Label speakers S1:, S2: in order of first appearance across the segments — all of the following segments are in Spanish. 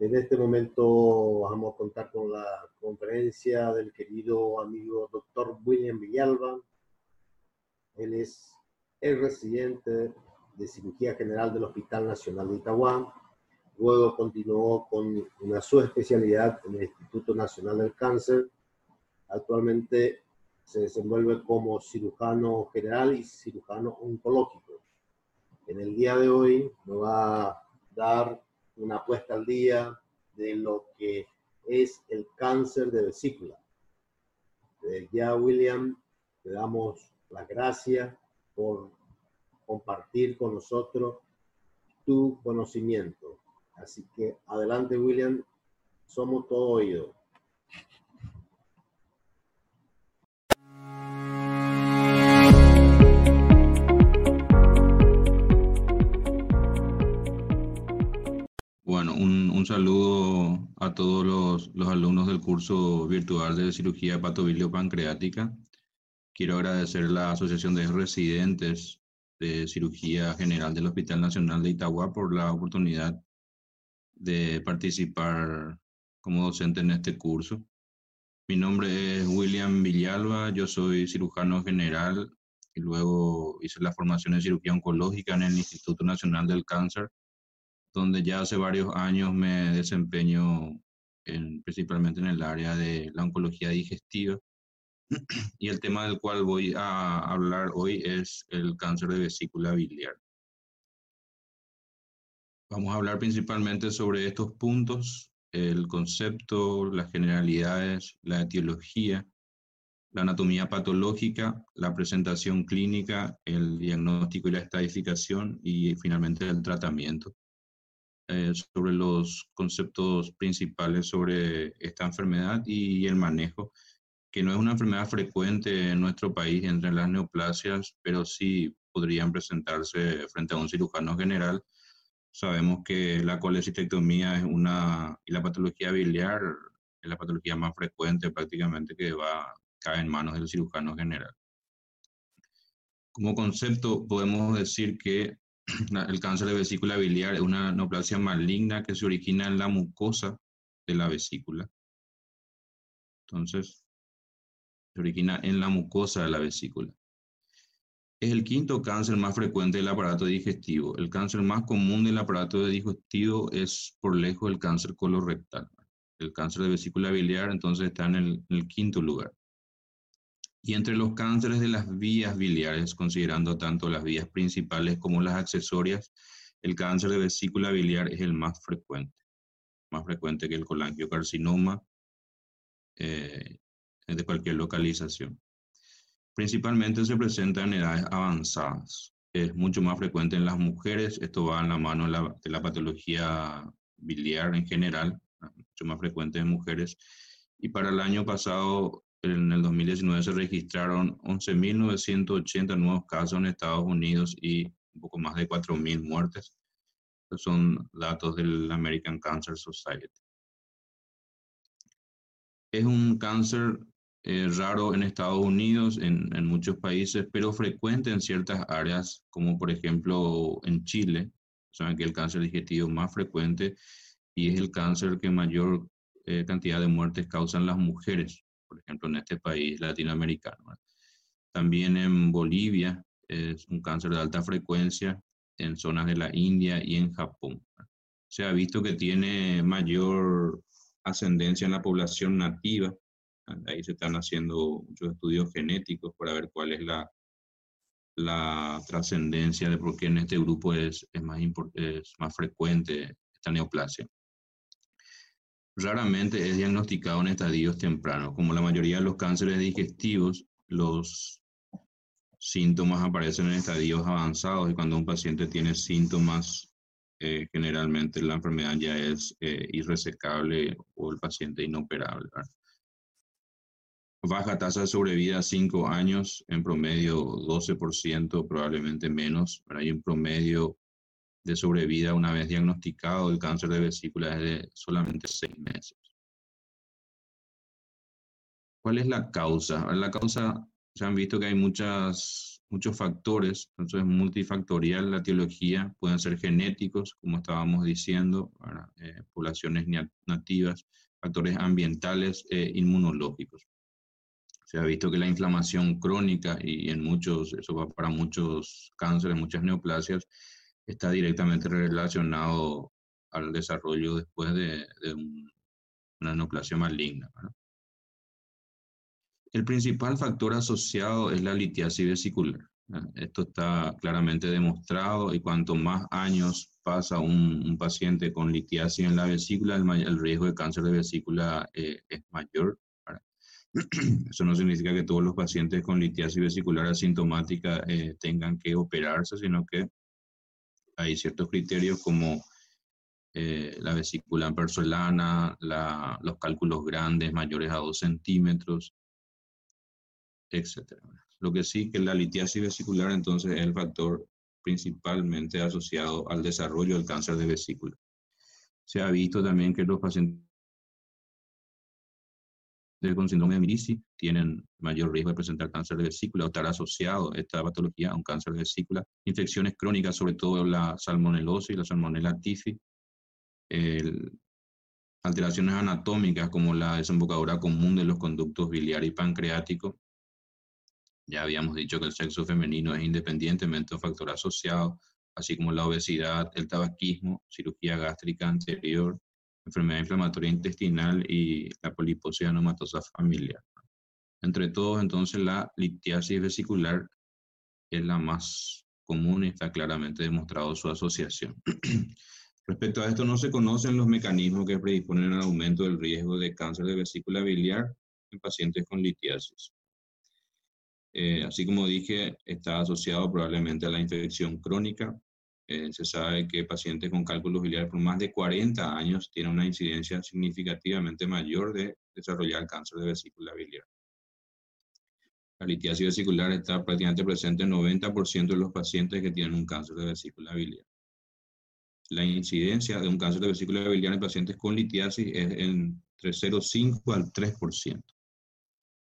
S1: En este momento vamos a contar con la conferencia del querido amigo doctor William Villalba. Él es el residente de cirugía general del Hospital Nacional de Itagua. Luego continuó con una subespecialidad en el Instituto Nacional del Cáncer. Actualmente se desenvuelve como cirujano general y cirujano oncológico. En el día de hoy nos va a dar una puesta al día de lo que es el cáncer de vesícula. ya, William, te damos las gracias por compartir con nosotros tu conocimiento. Así que adelante, William, somos todo oído.
S2: Un, saludo a todos los, alumnos del curso virtual de cirugía hepatobilio-pancreática. Quiero agradecer la Asociación de Residentes de Cirugía General del Hospital Nacional de Itagua por la oportunidad de participar como docente en este curso. Mi nombre es William Villalba, yo soy cirujano general y luego hice la formación en cirugía oncológica en el Instituto Nacional del Cáncer donde ya hace varios años me desempeño principalmente en el área de la oncología digestiva. Y el tema del cual voy a hablar hoy es el cáncer de vesícula biliar. Vamos a hablar principalmente sobre estos puntos, el concepto, las generalidades, la etiología, la anatomía patológica, la presentación clínica, el diagnóstico y la estadificación y finalmente el tratamiento. Eh, sobre los conceptos principales sobre esta enfermedad y el manejo, que no es una enfermedad frecuente en nuestro país entre las neoplasias, pero sí podrían presentarse frente a un cirujano general. Sabemos que la colecistectomía es una, y la patología biliar es la patología más frecuente prácticamente que va, cae en manos del cirujano general. Como concepto podemos decir que el cáncer de vesícula biliar es una neoplasia maligna que se origina en la mucosa de la vesícula. Entonces, se origina en la mucosa de la vesícula. Es el quinto cáncer más frecuente del aparato digestivo. El cáncer más común del aparato digestivo es por lejos el cáncer colorectal. El cáncer de vesícula biliar entonces está en el quinto lugar. Y entre los cánceres de las vías biliares, considerando tanto las vías principales como las accesorias, el cáncer de vesícula biliar es el más frecuente, más frecuente que el colangiocarcinoma eh, de cualquier localización. Principalmente se presenta en edades avanzadas. Es mucho más frecuente en las mujeres. Esto va en la mano de la patología biliar en general, mucho más frecuente en mujeres. Y para el año pasado en el 2019 se registraron 11.980 nuevos casos en Estados Unidos y un poco más de 4.000 muertes. Estos son datos del American Cancer Society. Es un cáncer eh, raro en Estados Unidos, en, en, muchos países, pero frecuente en ciertas áreas, como por ejemplo en Chile. Saben que el cáncer digestivo más frecuente y es el cáncer que mayor eh, cantidad de muertes causan las mujeres por ejemplo, en este país latinoamericano. También en Bolivia es un cáncer de alta frecuencia en zonas de la India y en Japón. Se ha visto que tiene mayor ascendencia en la población nativa. Ahí se están haciendo muchos estudios genéticos para ver cuál es la, la trascendencia de por qué en este grupo es, es, más, es más frecuente esta neoplasia raramente es diagnosticado en estadios tempranos. Como la mayoría de los cánceres digestivos, los síntomas aparecen en estadios avanzados y cuando un paciente tiene síntomas, eh, generalmente la enfermedad ya es eh, irresecable o el paciente inoperable. Baja tasa de sobrevida 5 años, en promedio 12%, probablemente menos. Hay un promedio de sobrevida una vez diagnosticado el cáncer de vesícula es de solamente seis meses. ¿Cuál es la causa? La causa, se han visto que hay muchas muchos factores, entonces es multifactorial la etiología, pueden ser genéticos, como estábamos diciendo, eh, poblaciones nativas, factores ambientales e inmunológicos. Se ha visto que la inflamación crónica y en muchos, eso va para muchos cánceres, muchas neoplasias, está directamente relacionado al desarrollo después de, una neoplasia maligna. El principal factor asociado es la litiasis vesicular. Esto está claramente demostrado y cuanto más años pasa un, paciente con litiasis en la vesícula, el, riesgo de cáncer de vesícula eh, es mayor. Eso no significa que todos los pacientes con litiasis vesicular asintomática eh, tengan que operarse, sino que hay ciertos criterios como eh, la vesícula persolana, los cálculos grandes mayores a 2 centímetros, etc. Lo que sí que la litiasis vesicular entonces es el factor principalmente asociado al desarrollo del cáncer de vesícula. Se ha visto también que los pacientes con síndrome de Mirici tienen mayor riesgo de presentar cáncer de vesícula o estar asociado esta patología a un cáncer de vesícula. Infecciones crónicas, sobre todo la salmonelosis, la salmonella tifi. alteraciones anatómicas como la desembocadura común de los conductos biliar y pancreático. Ya habíamos dicho que el sexo femenino es independientemente un factor asociado, así como la obesidad, el tabaquismo, cirugía gástrica anterior, enfermedad inflamatoria intestinal y la poliposis anomatosa familiar. Entre todos, entonces, la litiasis vesicular es la más común y está claramente demostrado su asociación. Respecto a esto, no se conocen los mecanismos que predisponen al aumento del riesgo de cáncer de vesícula biliar en pacientes con litiasis. Eh, así como dije, está asociado probablemente a la infección crónica, eh, se sabe que pacientes con cálculos biliares por más de 40 años tienen una incidencia significativamente mayor de desarrollar cáncer de vesícula biliar. La litiasis vesicular está prácticamente presente en 90% de los pacientes que tienen un cáncer de vesícula biliar. La incidencia de un cáncer de vesícula biliar en pacientes con litiasis es entre 0,5 al 3%.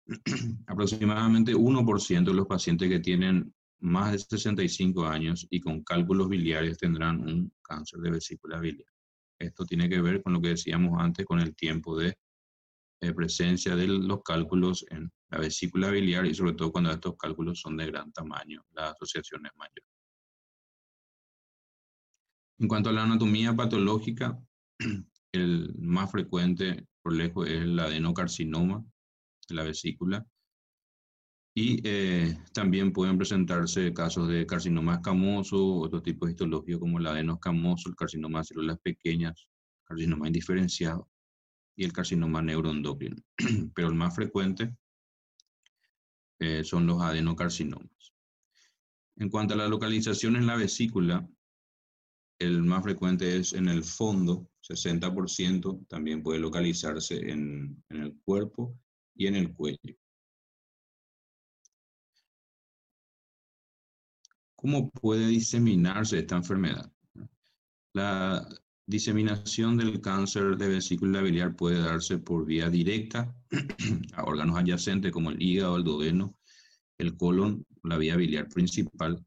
S2: Aproximadamente 1% de los pacientes que tienen más de 65 años y con cálculos biliares tendrán un cáncer de vesícula biliar. Esto tiene que ver con lo que decíamos antes, con el tiempo de eh, presencia de los cálculos en la vesícula biliar y sobre todo cuando estos cálculos son de gran tamaño, la asociación es mayor. En cuanto a la anatomía patológica, el más frecuente por lejos es el adenocarcinoma de la vesícula, y eh, también pueden presentarse casos de carcinoma escamoso, otro tipo de histología como el adenoscamoso, el carcinoma de células pequeñas, carcinoma indiferenciado y el carcinoma neuroendocrino. Pero el más frecuente eh, son los adenocarcinomas. En cuanto a la localización en la vesícula, el más frecuente es en el fondo, 60%, también puede localizarse en el cuerpo y en el cuello. ¿Cómo puede diseminarse esta enfermedad? La diseminación del cáncer de vesícula biliar puede darse por vía directa a órganos adyacentes como el hígado, el duodeno, el colon, la vía biliar principal,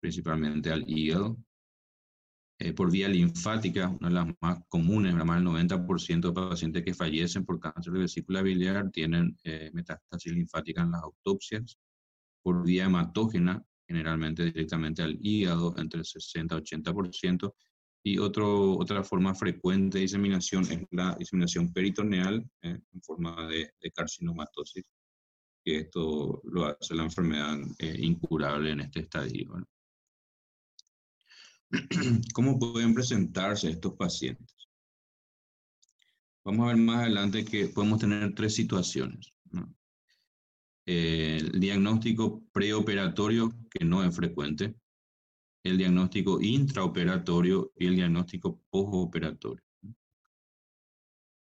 S2: principalmente al hígado. Eh, por vía linfática, una de las más comunes, más del 90% de pacientes que fallecen por cáncer de vesícula biliar tienen eh, metástasis linfática en las autopsias. Por vía hematógena, generalmente directamente al hígado, entre 60 y 80%. Y otro, otra forma frecuente de diseminación es la diseminación peritoneal eh, en forma de, carcinomatosis, que esto lo hace la enfermedad eh, incurable en este estadio. ¿Cómo pueden presentarse estos pacientes? Vamos a ver más adelante que podemos tener tres situaciones. ¿No? el diagnóstico preoperatorio, que no es frecuente, el diagnóstico intraoperatorio y el diagnóstico postoperatorio.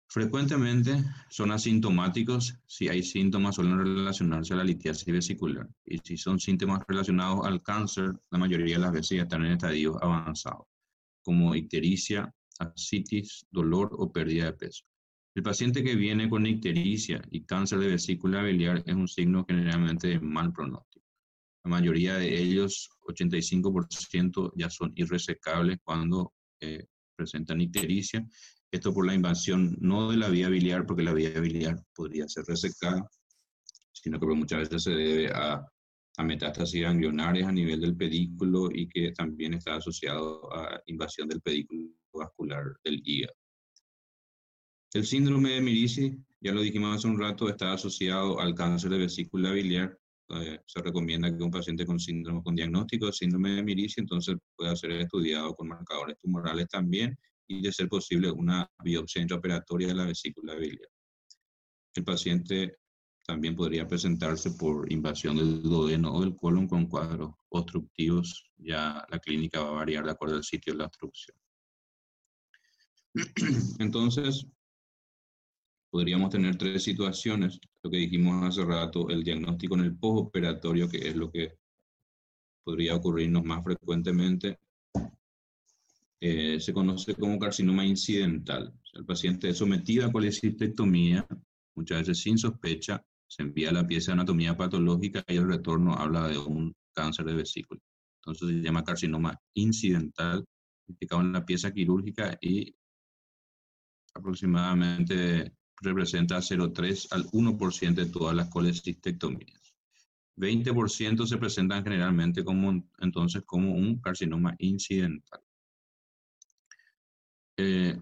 S2: Frecuentemente son asintomáticos, si hay síntomas suelen relacionarse a la litiasis vesicular y si son síntomas relacionados al cáncer, la mayoría de las veces ya están en estadios avanzados, como ictericia, ascitis, dolor o pérdida de peso. El paciente que viene con ictericia y cáncer de vesícula biliar es un signo generalmente de mal pronóstico. La mayoría de ellos, 85%, ya son irresecables cuando eh, presentan ictericia. Esto por la invasión no de la vía biliar, porque la vía biliar podría ser resecada, sino que muchas veces se debe a, a metástasis ganglionarias a nivel del pedículo y que también está asociado a invasión del pedículo vascular del hígado. El síndrome de Mirici, ya lo dijimos hace un rato, está asociado al cáncer de vesícula biliar. Eh, se recomienda que un paciente con síndrome con diagnóstico de síndrome de Mirici entonces pueda ser estudiado con marcadores tumorales también y de ser posible una biopsia intraoperatoria de la vesícula biliar. El paciente también podría presentarse por invasión del duodeno o del colon con cuadros obstructivos. Ya la clínica va a variar de acuerdo al sitio de la obstrucción. Entonces, podríamos tener tres situaciones. Lo que dijimos hace rato, el diagnóstico en el postoperatorio, que es lo que podría ocurrirnos más frecuentemente, eh, se conoce como carcinoma incidental. el paciente es sometido a colecistectomía, muchas veces sin sospecha, se envía la pieza de anatomía patológica y el retorno habla de un cáncer de vesícula. Entonces se llama carcinoma incidental, indicado en la pieza quirúrgica y aproximadamente representa 0,3 al 1% de todas las colecistectomías. 20% se presentan generalmente como, entonces como un carcinoma incidental. Eh,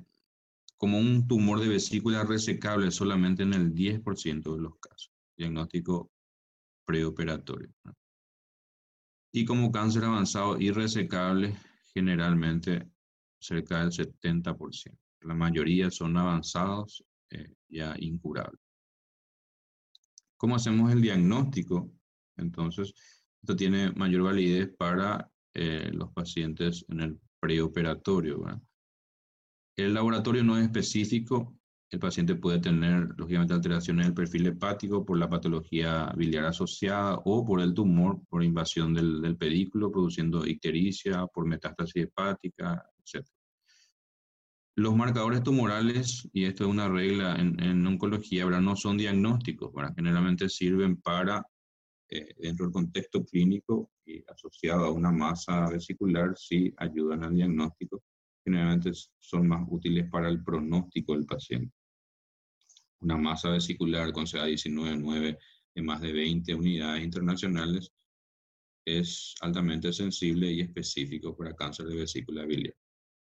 S2: como un tumor de vesícula resecable solamente en el 10% de los casos. Diagnóstico preoperatorio. Y como cáncer avanzado irresecable, generalmente cerca del 70%. La mayoría son avanzados eh, ya incurable. ¿Cómo hacemos el diagnóstico? Entonces, esto tiene mayor validez para eh, los pacientes en el preoperatorio. El laboratorio no es específico. El paciente puede tener, lógicamente, alteraciones del perfil hepático por la patología biliar asociada o por el tumor, por invasión del pedículo, produciendo ictericia, por metástasis hepática, etc. Los marcadores tumorales, y esto es una regla en, oncología, no son diagnósticos, generalmente sirven para, eh, dentro del contexto clínico y asociado a una masa vesicular, sí ayudan al diagnóstico. Generalmente son más útiles para el pronóstico del paciente. Una masa vesicular con CA19-9 de más de 20 unidades internacionales es altamente sensible y específico para cáncer de vesícula biliar.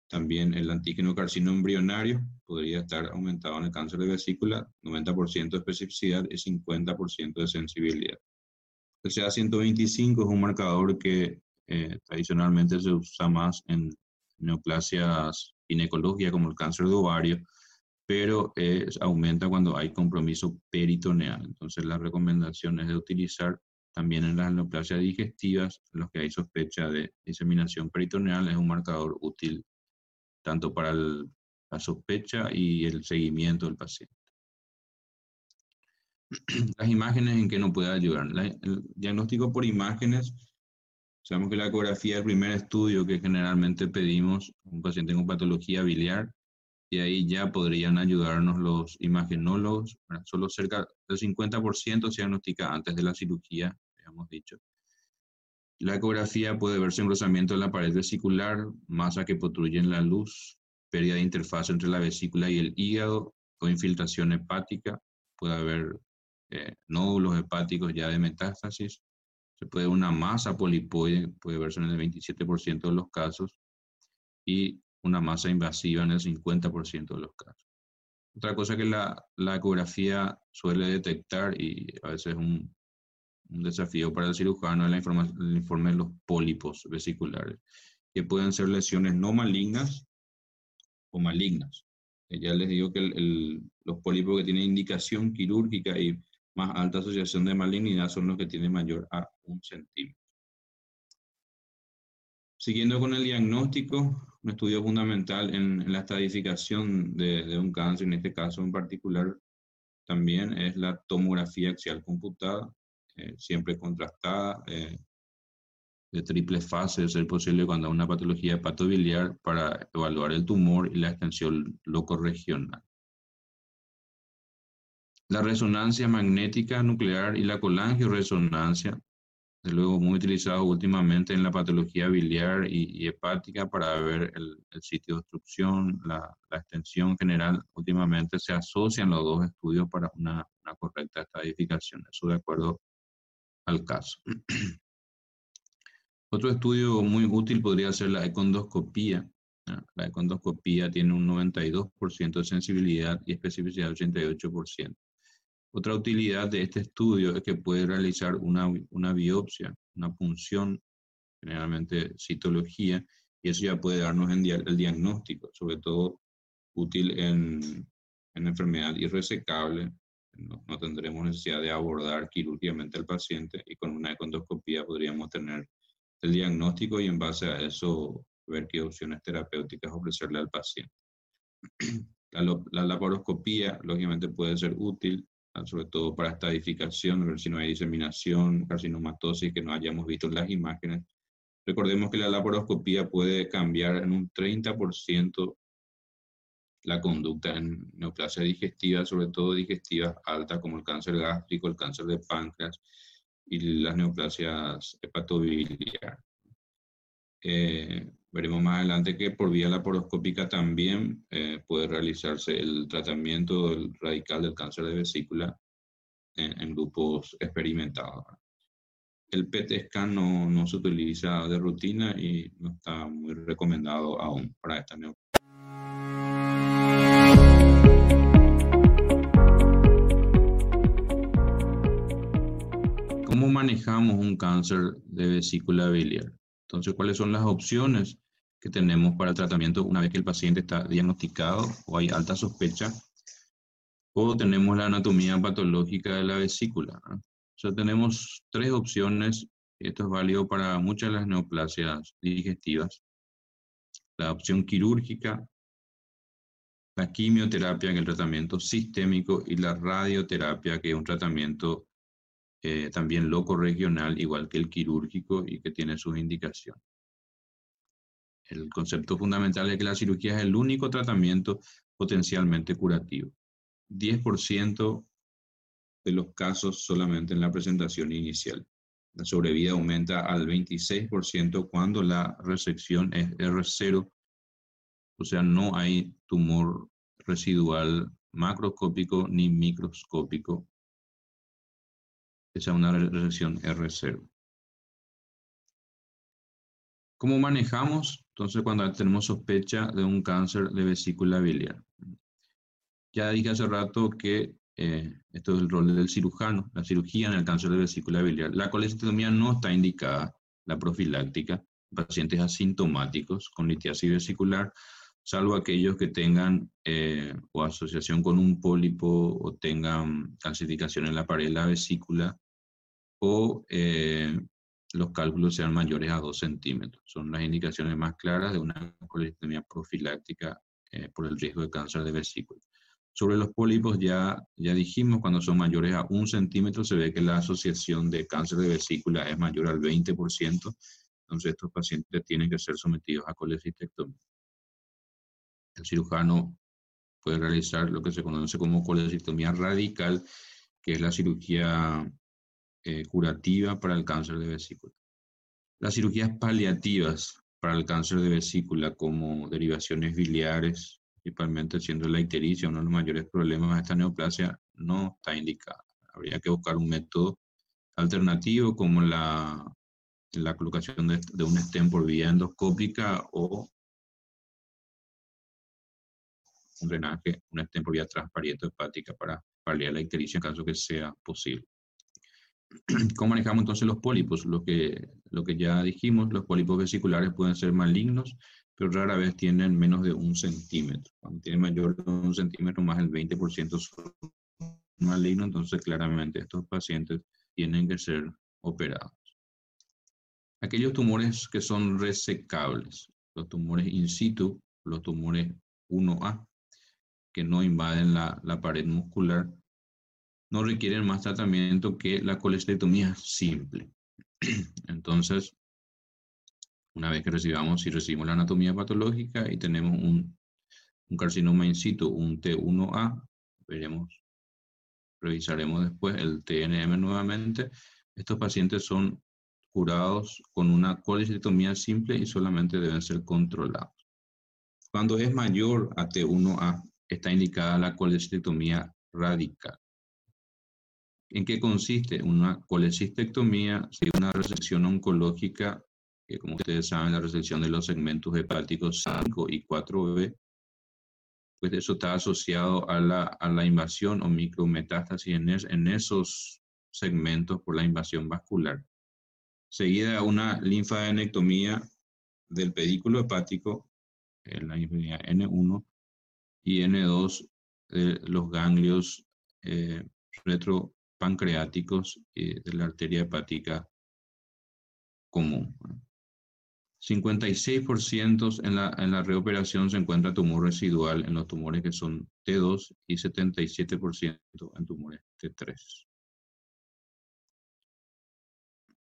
S2: También el antígeno carcino embrionario podría estar aumentado en el cáncer de vesícula, 90% de especificidad y 50% de sensibilidad. El CA125 es un marcador que eh, tradicionalmente se usa más en neoplasias ginecológicas como el cáncer de ovario, pero aumenta cuando hay compromiso peritoneal. Entonces la recomendación es de utilizar también en las neoplasias digestivas, en los que hay sospecha de diseminación peritoneal, es un marcador útil tanto para la sospecha y el seguimiento del paciente. Las imágenes en que nos puede ayudar. el diagnóstico por imágenes, sabemos que la ecografía es el primer estudio que generalmente pedimos a un paciente con patología biliar y ahí ya podrían ayudarnos los imagenólogos. solo cerca del 50% se diagnostica antes de la cirugía, hemos dicho. La ecografía puede verse engrosamiento en la pared vesicular, masa que en la luz, pérdida de interfaz entre la vesícula y el hígado o infiltración hepática. Puede haber eh, nódulos hepáticos ya de metástasis. Se puede una masa polipoide, puede verse en el 27% de los casos, y una masa invasiva en el 50% de los casos. Otra cosa que la, la ecografía suele detectar, y a veces es un un desafío para el cirujano es el informe de los pólipos vesiculares, que pueden ser lesiones no malignas o malignas. Eh, ya les digo que los pólipos que tienen indicación quirúrgica y más alta asociación de malignidad son los que tienen mayor a un centímetro. Siguiendo con el diagnóstico, un estudio fundamental en, la estadificación de, de, un cáncer, en este caso en particular, también es la tomografía axial computada, eh, siempre contrastada, eh, de triple fase, de ser posible cuando hay una patología hepatobiliar para evaluar el tumor y la extensión locorregional. La resonancia magnética nuclear y la colangioresonancia luego muy utilizado últimamente en la patología biliar y, hepática para ver el, sitio de obstrucción, la, extensión general. Últimamente se asocian los dos estudios para una, correcta estadificación, eso de acuerdo al caso. Otro estudio muy útil podría ser la econdoscopía. La econdoscopía tiene un 92% de sensibilidad y especificidad 88%. Otra utilidad de este estudio es que puede realizar una, una biopsia, una punción, generalmente citología, y eso ya puede darnos el diagnóstico, sobre todo útil en, en enfermedad irresecable. No, no, tendremos necesidad de abordar quirúrgicamente al paciente y con una endoscopía podríamos tener el diagnóstico y en base a eso ver qué opciones terapéuticas ofrecerle al paciente. La, la laparoscopía, lógicamente, puede ser útil sobre todo para estadificación, ver si no hay diseminación, carcinomatosis que no hayamos visto en las imágenes. Recordemos que la laparoscopía puede cambiar en un 30% la conducta en neoplasia digestiva, sobre todo digestivas altas como el cáncer gástrico, el cáncer de páncreas y las neoplasias hepatobiliares. Eh, veremos más adelante que por vía laparoscópica también eh, puede realizarse el tratamiento radical del cáncer de vesícula en, grupos experimentados. El PET scan no, no, se utiliza de rutina y no está muy recomendado aún para esta neoplasia. Cáncer de vesícula biliar? Entonces, ¿cuáles son las opciones que tenemos para el tratamiento una vez que el paciente está diagnosticado o hay alta sospecha? O tenemos la anatomía patológica de la vesícula. O sea, tenemos tres opciones. Esto es válido para muchas de las neoplasias digestivas. La opción quirúrgica, la quimioterapia, que es el tratamiento sistémico, y la radioterapia, que es un tratamiento eh, también loco regional, igual que el quirúrgico y que tiene sus indicaciones. El concepto fundamental es que la cirugía es el único tratamiento potencialmente curativo. 10% de los casos solamente en la presentación inicial. La sobrevida aumenta al 26% cuando la resección es R0, o sea, no hay tumor residual macroscópico ni microscópico sea una resección R0. ¿Cómo manejamos? Entonces, cuando tenemos sospecha de un cáncer de vesícula biliar. Ya dije hace rato que eh, esto es el rol del cirujano, la cirugía en el cáncer de vesícula biliar. La colecitomía no está indicada, la profiláctica, pacientes asintomáticos con litiasis vesicular, salvo aquellos que tengan eh, o asociación con un pólipo o tengan calcificación en la pared de la vesícula o eh, los cálculos sean mayores a 2 centímetros. Son las indicaciones más claras de una colectomía profiláctica eh, por el riesgo de cáncer de vesícula. Sobre los pólipos ya, ya dijimos, cuando son mayores a 1 centímetro se ve que la asociación de cáncer de vesícula es mayor al 20%, entonces estos pacientes tienen que ser sometidos a colecistectomía. El cirujano puede realizar lo que se conoce como colecistectomía radical, que es la cirugía eh, curativa para el cáncer de vesícula. Las cirugías paliativas para el cáncer de vesícula, como derivaciones biliares, principalmente siendo la ictericia uno de los mayores problemas de esta neoplasia, no está indicada. Habría que buscar un método alternativo como la, la colocación de, de un stent por vía endoscópica o un drenaje, un stent por vía transparieto hepática para paliar la ictericia en caso que sea posible. ¿Cómo manejamos entonces los pólipos? Lo que, lo que ya dijimos, los pólipos vesiculares pueden ser malignos, pero rara vez tienen menos de un centímetro. Cuando tienen mayor de un centímetro, más del 20% son malignos, entonces claramente estos pacientes tienen que ser operados. Aquellos tumores que son resecables, los tumores in situ, los tumores 1A, que no invaden la, la pared muscular, no requieren más tratamiento que la colestetomía simple. Entonces, una vez que recibamos, si recibimos la anatomía patológica y tenemos un, carcinoma in situ, un T1A, veremos, revisaremos después el TNM nuevamente. Estos pacientes son curados con una colecistectomía simple y solamente deben ser controlados. Cuando es mayor a T1A, está indicada la colecistectomía radical. ¿En qué consiste? Una colecistectomía si una resección oncológica, que como ustedes saben, la resección de los segmentos hepáticos 5 y 4B, pues eso está asociado a la, a la invasión o micrometástasis en, en esos segmentos por la invasión vascular. Seguida una linfadenectomía del pedículo hepático, en la N1 y N2 de los ganglios eh, retropancreáticos y de la arteria hepática común. 56% en la, en la reoperación se encuentra tumor residual en los tumores que son T2 y 77% en tumores T3.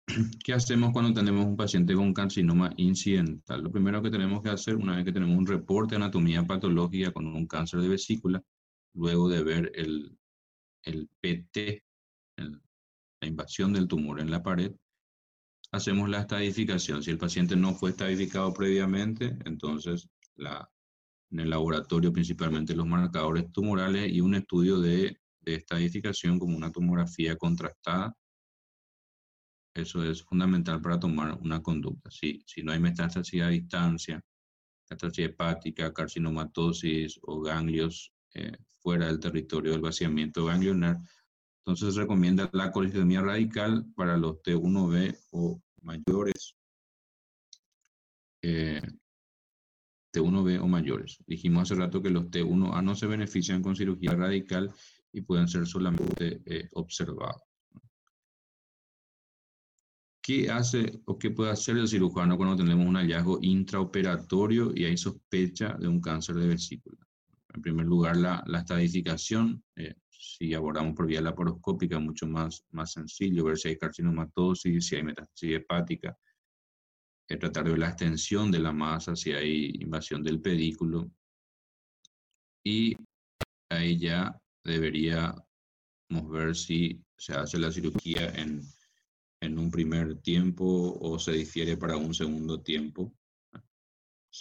S2: ¿Qué hacemos cuando tenemos un paciente con carcinoma incidental? Lo primero que tenemos que hacer, una vez que tenemos un reporte de anatomía patológica con un cáncer de vesícula, luego de ver el, el PT, la invasión del tumor en la pared, hacemos la estadificación. Si el paciente no fue estadificado previamente, entonces en el laboratorio principalmente los marcadores tumorales y un estudio de, de estadificación como una tomografía contrastada. Eso es fundamental para tomar una conducta. Si, si no hay metástasis a distancia, metástasis hepática, carcinomatosis o ganglios eh, fuera del territorio del vaciamiento ganglionar, entonces se recomienda la colectomía radical para los T1B o mayores. Eh, T1B o mayores. Dijimos hace rato que los T1A no se benefician con cirugía radical y pueden ser solamente eh, observados. ¿Qué hace o qué puede hacer el cirujano cuando tenemos un hallazgo intraoperatorio y hay sospecha de un cáncer de vesícula? En primer lugar, la, la estadificación. Eh, si abordamos por vía laparoscópica, mucho más, más sencillo, ver si hay carcinomatosis, si hay metástasis hepática, eh, tratar de ver la extensión de la masa, si hay invasión del pedículo. Y ahí ya deberíamos ver si se hace la cirugía en, en un primer tiempo o se difiere para un segundo tiempo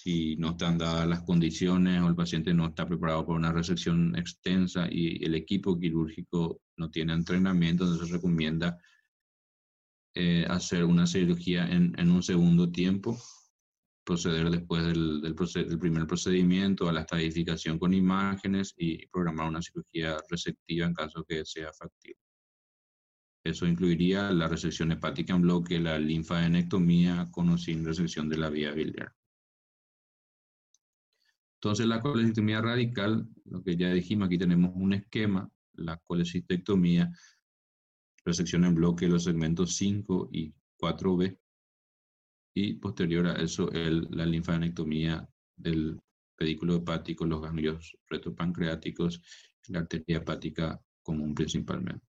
S2: si no están dadas las condiciones o el paciente no está preparado para una resección extensa y el equipo quirúrgico no tiene entrenamiento, se recomienda eh, hacer una cirugía en, en, un segundo tiempo, proceder después del, del, primer procedimiento a la estadificación con imágenes y programar una cirugía resectiva en caso que sea factible. Eso incluiría la resección hepática en bloque, la linfadenectomía con o sin resección de la vía biliar. Entonces, la colecistectomía radical, lo que ya dijimos, aquí tenemos un esquema, la colecistectomía, resección en bloque los segmentos 5 y 4B, y posterior a eso el, la linfadenectomía del pedículo hepático, los ganglios retropancreáticos, la arteria hepática común principalmente.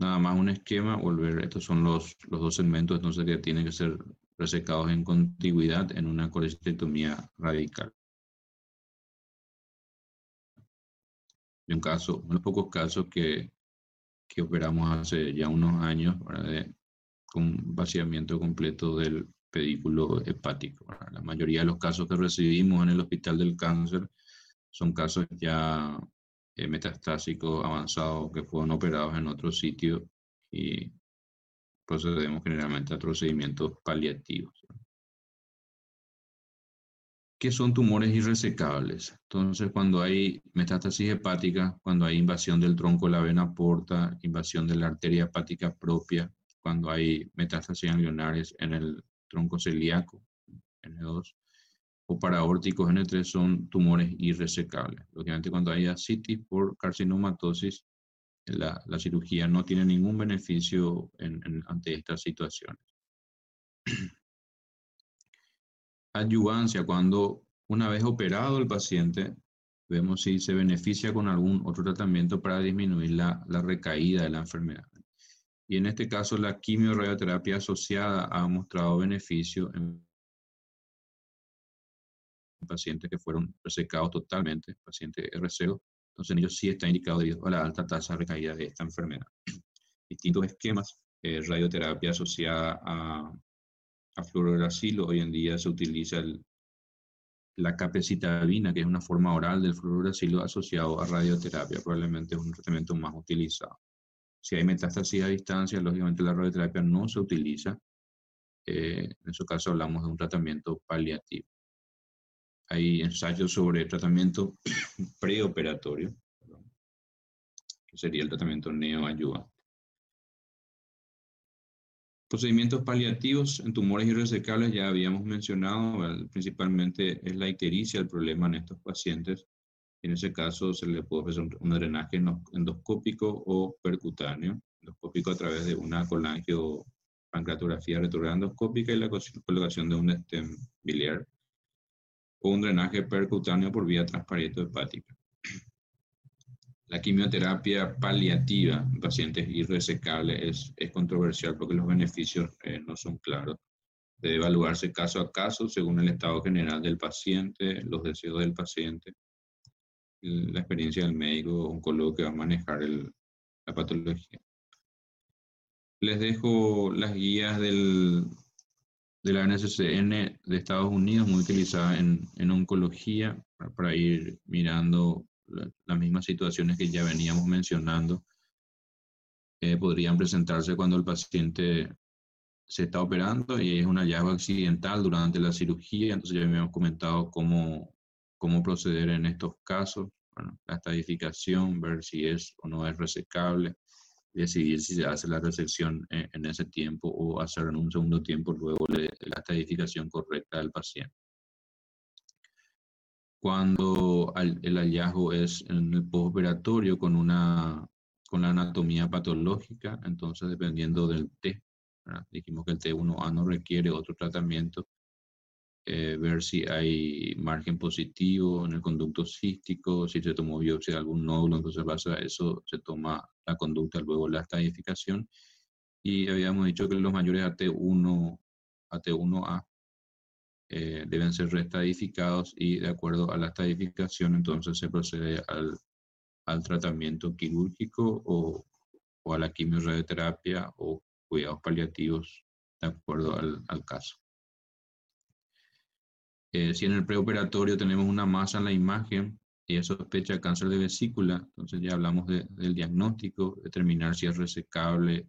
S2: Nada más un esquema, volver, estos son los, los dos segmentos, entonces que tienen que ser resecados en contigüidad en una colecistectomía radical. En un caso, unos pocos casos que, que operamos hace ya unos años con vaciamiento completo del pedículo hepático. La mayoría de los casos que recibimos en el Hospital del Cáncer son casos ya eh, metastásicos avanzados que fueron operados en otro sitio y procedemos generalmente a procedimientos paliativos. ¿Qué son tumores irresecables? Entonces, cuando hay metástasis hepática, cuando hay invasión del tronco de la vena porta, invasión de la arteria hepática propia, cuando hay metástasis ganglionares en el tronco celíaco, N2, o paraórticos N3 son tumores irresecables. Lógicamente, cuando hay ascitis por carcinomatosis, la, cirugía no tiene ningún beneficio ante estas situaciones. Adyuvancia, cuando una vez operado el paciente, vemos si se beneficia con algún otro tratamiento para disminuir la, recaída de la enfermedad. Y en este caso, la quimioradioterapia asociada ha mostrado beneficio en pacientes que fueron resecados totalmente, pacientes RCO, entonces en ellos sí está indicado debido a la alta tasa de recaída de esta enfermedad. distintos esquemas. Eh, radioterapia asociada a, a fluoruracilo. Hoy en día se utiliza el, la capecitabina, que es una forma oral del fluoruracilo asociado a radioterapia. Probablemente es un tratamiento más utilizado. Si hay metástasis a distancia, lógicamente la radioterapia no se utiliza. Eh, en ese caso hablamos de un tratamiento paliativo. Hay ensayos sobre tratamiento preoperatorio, que sería el tratamiento neoayudante. Procedimientos paliativos en tumores irresecables ya habíamos mencionado, principalmente es la ictericia el problema en estos pacientes. En ese caso se le puede hacer un, drenaje endoscópico o percutáneo, endoscópico a través de una colangio pancreatografía retroendoscópica y la colocación de un stem biliar o un drenaje percutáneo por vía transparente hepática. La quimioterapia paliativa en pacientes irresecables es, es controversial porque los beneficios eh, no son claros. Debe evaluarse caso a caso según el estado general del paciente, los deseos del paciente, la experiencia del médico oncólogo que va a manejar el, la patología. Les dejo las guías del, de la NSCN de Estados Unidos, muy utilizada en, en oncología, para, ir mirando las mismas situaciones que ya veníamos mencionando eh, podrían presentarse cuando el paciente se está operando y es un hallazgo accidental durante la cirugía. Entonces ya habíamos comentado cómo, cómo proceder en estos casos. Bueno, la estadificación, ver si es o no es resecable, decidir si se hace la resección en, en ese tiempo o hacer en un segundo tiempo luego de la estadificación correcta del paciente. Cuando el hallazgo es en el postoperatorio con, una, con la anatomía patológica, entonces dependiendo del T, dijimos que el T1A no requiere otro tratamiento, eh, ver si hay margen positivo en el conducto cístico, si se tomó biopsia de algún nódulo, entonces base a eso se toma la conducta, luego la estadificación. Y habíamos dicho que los mayores AT1, AT1A eh, deben ser reestadificados y de acuerdo a la estadificación entonces se procede al, al tratamiento quirúrgico o, o, a la quimioradioterapia o cuidados paliativos de acuerdo al, al caso. Eh, si en el preoperatorio tenemos una masa en la imagen y es sospecha de cáncer de vesícula, entonces ya hablamos de, del diagnóstico, determinar si es resecable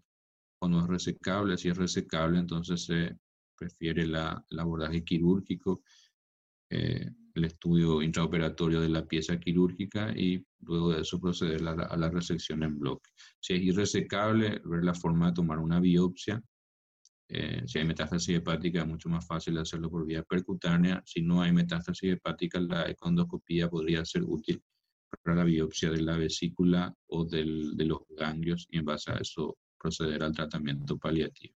S2: o no es resecable. Si es resecable, entonces se prefiere la, el abordaje quirúrgico, eh, el estudio intraoperatorio de la pieza quirúrgica y luego de eso proceder a la, resección en bloque. Si es irresecable, ver la forma de tomar una biopsia. Eh, si hay metástasis hepática, es mucho más fácil hacerlo por vía percutánea. Si no hay metástasis hepática, la econdoscopía podría ser útil para la biopsia de la vesícula o del, de los ganglios y en base a eso proceder al tratamiento paliativo.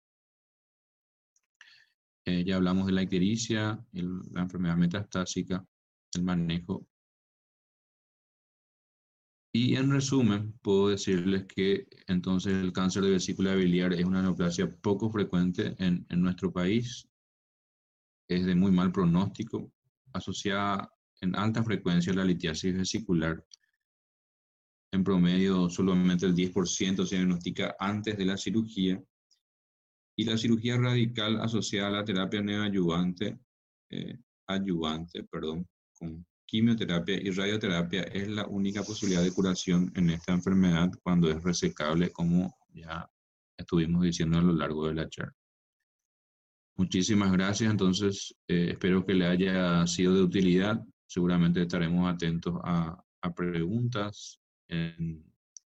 S2: Eh, ya hablamos de la ictericia, la enfermedad metastásica, el manejo. Y en resumen, puedo decirles que entonces el cáncer de vesícula biliar es una neoplasia poco frecuente en, en nuestro país, es de muy mal pronóstico, asociada en alta frecuencia a la litiasis vesicular. En promedio, solamente el 10% se diagnostica antes de la cirugía y la cirugía radical asociada a la terapia neoayuvante, eh, ayudante, perdón, con quimioterapia y radioterapia es la única posibilidad de curación en esta enfermedad cuando es resecable, como ya estuvimos diciendo a lo largo de la charla. Muchísimas gracias, entonces eh, espero que le haya sido de utilidad. Seguramente estaremos atentos a, a preguntas en,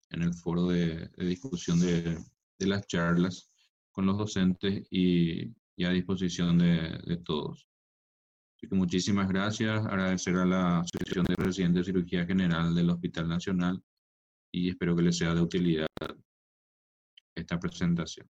S2: en, el foro de, de discusión de, de las charlas con los docentes y, a disposición de, de, todos. Así que muchísimas gracias, agradecer a la Asociación de Residentes de Cirugía General del Hospital Nacional y espero que les sea de utilidad esta presentación.